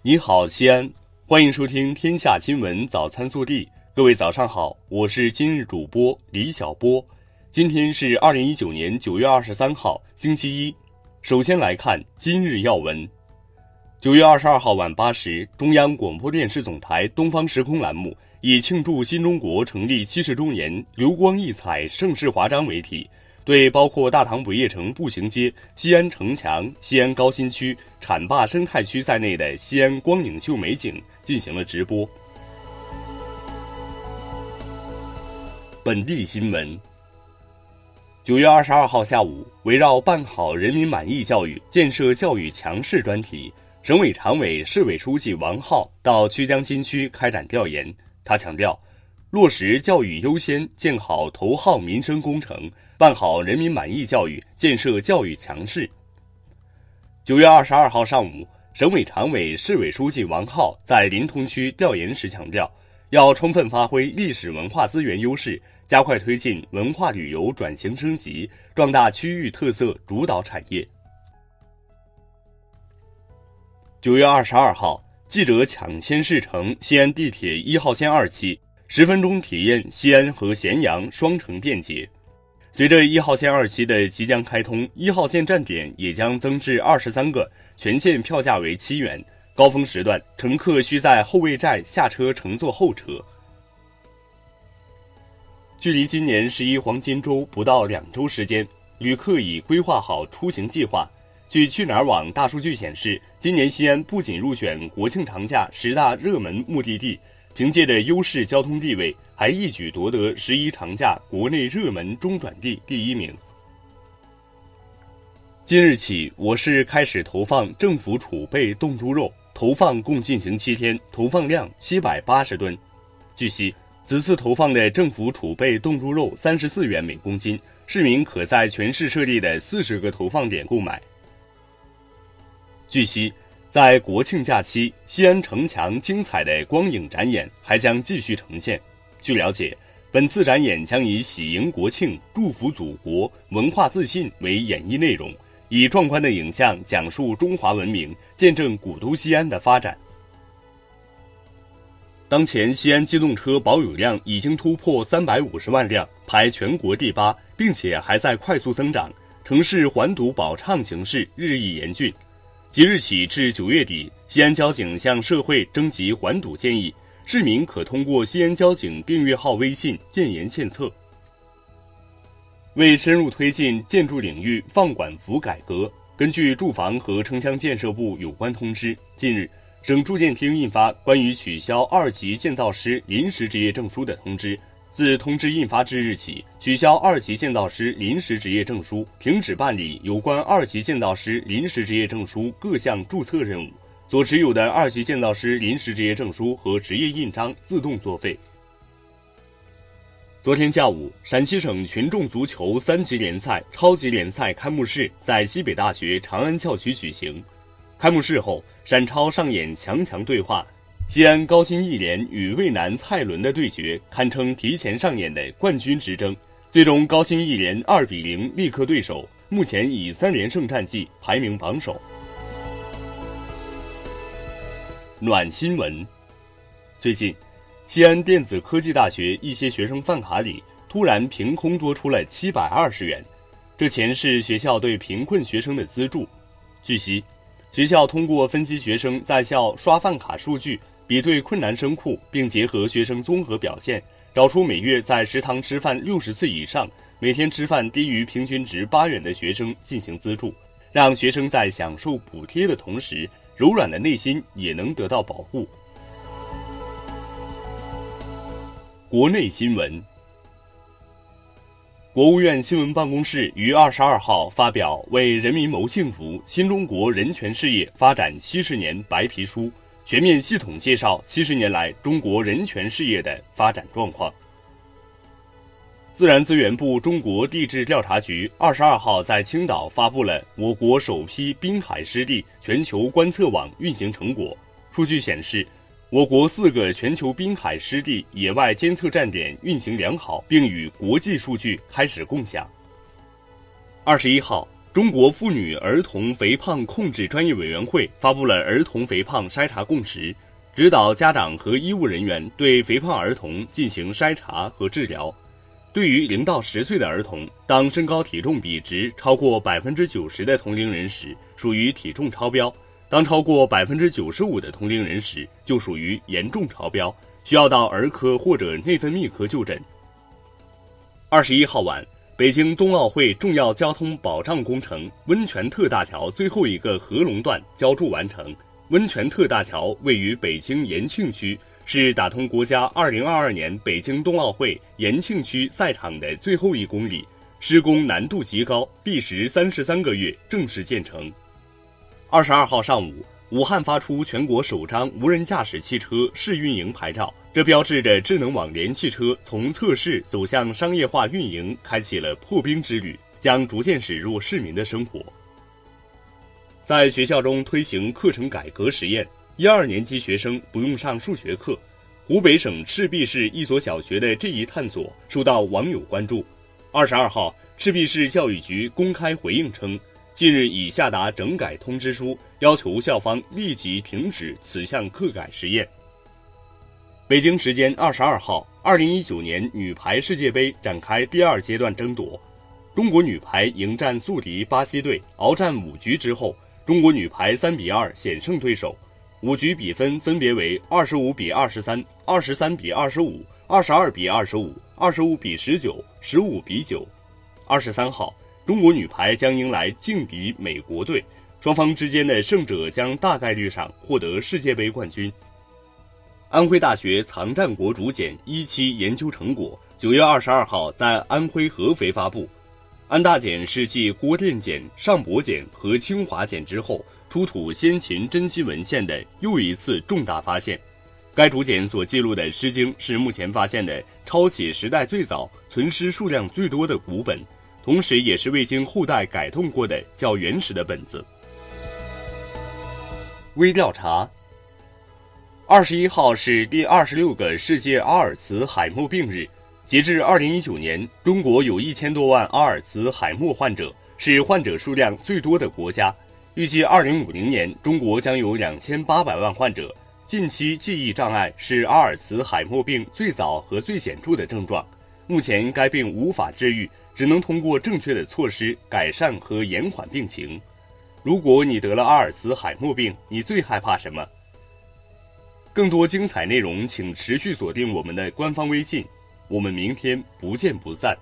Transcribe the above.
你好，西安，欢迎收听《天下新闻早餐速递》。各位早上好，我是今日主播李小波。今天是二零一九年九月二十三号，星期一。首先来看今日要闻。九月二十二号晚八时，中央广播电视总台《东方时空》栏目以庆祝新中国成立七十周年、流光溢彩、盛世华章为题。对包括大唐不夜城步行街、西安城墙、西安高新区、浐灞生态区在内的西安光影秀美景进行了直播。本地新闻：九月二十二号下午，围绕办好人民满意教育、建设教育强市专题，省委常委、市委书记王浩到曲江新区开展调研。他强调。落实教育优先，建好头号民生工程，办好人民满意教育，建设教育强市。九月二十二号上午，省委常委、市委书记王浩在临潼区调研时强调，要充分发挥历史文化资源优势，加快推进文化旅游转型升级，壮大区域特色主导产业。九月二十二号，记者抢先试乘西安地铁一号线二期。十分钟体验西安和咸阳双城便捷。随着一号线二期的即将开通，一号线站点也将增至二十三个，全线票价为七元。高峰时段，乘客需在后卫站下车乘坐候车。距离今年十一黄金周不到两周时间，旅客已规划好出行计划。据去哪儿网大数据显示，今年西安不仅入选国庆长假十大热门目的地。凭借着优势交通地位，还一举夺得十一长假国内热门中转地第一名。今日起，我市开始投放政府储备冻猪肉，投放共进行七天，投放量七百八十吨。据悉，此次投放的政府储备冻猪肉三十四元每公斤，市民可在全市设立的四十个投放点购买。据悉。在国庆假期，西安城墙精彩的光影展演还将继续呈现。据了解，本次展演将以喜迎国庆、祝福祖国、文化自信为演绎内容，以壮观的影像讲述中华文明，见证古都西安的发展。当前，西安机动车保有量已经突破三百五十万辆，排全国第八，并且还在快速增长，城市环堵保畅形势日益严峻。即日起至九月底，西安交警向社会征集环堵建议，市民可通过西安交警订阅号微信建言献策。为深入推进建筑领域放管服改革，根据住房和城乡建设部有关通知，近日，省住建厅印发关于取消二级建造师临时执业证书的通知。自通知印发之日起，取消二级建造师临时执业证书，停止办理有关二级建造师临时执业证书各项注册任务，所持有的二级建造师临时执业证书和执业印章自动作废。昨天下午，陕西省群众足球三级联赛超级联赛开幕式在西北大学长安校区举行。开幕式后，陕超上演强强对话。西安高新一联与渭南蔡伦的对决，堪称提前上演的冠军之争。最终，高新一联二比零力克对手，目前以三连胜战绩排名榜首。暖新闻：最近，西安电子科技大学一些学生饭卡里突然凭空多出了七百二十元，这钱是学校对贫困学生的资助。据悉，学校通过分析学生在校刷饭卡数据。比对困难生库，并结合学生综合表现，找出每月在食堂吃饭六十次以上、每天吃饭低于平均值八元的学生进行资助，让学生在享受补贴的同时，柔软的内心也能得到保护。国内新闻，国务院新闻办公室于二十二号发表《为人民谋幸福：新中国人权事业发展七十年》白皮书。全面系统介绍七十年来中国人权事业的发展状况。自然资源部中国地质调查局二十二号在青岛发布了我国首批滨海湿地全球观测网运行成果。数据显示，我国四个全球滨海湿地野外监测站点运行良好，并与国际数据开始共享。二十一号。中国妇女儿童肥胖控制专业委员会发布了儿童肥胖筛查共识，指导家长和医务人员对肥胖儿童进行筛查和治疗。对于零到十岁的儿童，当身高体重比值超过百分之九十的同龄人时，属于体重超标；当超过百分之九十五的同龄人时，就属于严重超标，需要到儿科或者内分泌科就诊。二十一号晚。北京冬奥会重要交通保障工程温泉特大桥最后一个合龙段浇筑完成。温泉特大桥位于北京延庆区，是打通国家2022年北京冬奥会延庆区赛场的最后一公里，施工难度极高，历时三十三个月正式建成。二十二号上午。武汉发出全国首张无人驾驶汽车试运营牌照，这标志着智能网联汽车从测试走向商业化运营开启了破冰之旅，将逐渐驶入市民的生活。在学校中推行课程改革实验，一二年级学生不用上数学课。湖北省赤壁市一所小学的这一探索受到网友关注。二十二号，赤壁市教育局公开回应称。近日已下达整改通知书，要求校方立即停止此项课改实验。北京时间二十二号，二零一九年女排世界杯展开第二阶段争夺，中国女排迎战宿敌巴西队，鏖战五局之后，中国女排三比二险胜对手，五局比分分别为二十五比二十三、二十三比二十五、二十二比二十五、二十五比十九、十五比九。二十三号。中国女排将迎来劲敌美国队，双方之间的胜者将大概率上获得世界杯冠军。安徽大学藏战国竹简一期研究成果九月二十二号在安徽合肥发布。安大简是继郭店简、上博简和清华简之后出土先秦珍稀文献的又一次重大发现。该竹简所记录的《诗经》是目前发现的抄写时代最早、存诗数量最多的古本。同时，也是未经后代改动过的较原始的本子。微调查：二十一号是第二十六个世界阿尔茨海默病日。截至二零一九年，中国有一千多万阿尔茨海默患者，是患者数量最多的国家。预计二零五零年，中国将有两千八百万患者。近期记忆障碍是阿尔茨海默病最早和最显著的症状。目前，该病无法治愈。只能通过正确的措施改善和延缓病情。如果你得了阿尔茨海默病，你最害怕什么？更多精彩内容，请持续锁定我们的官方微信。我们明天不见不散。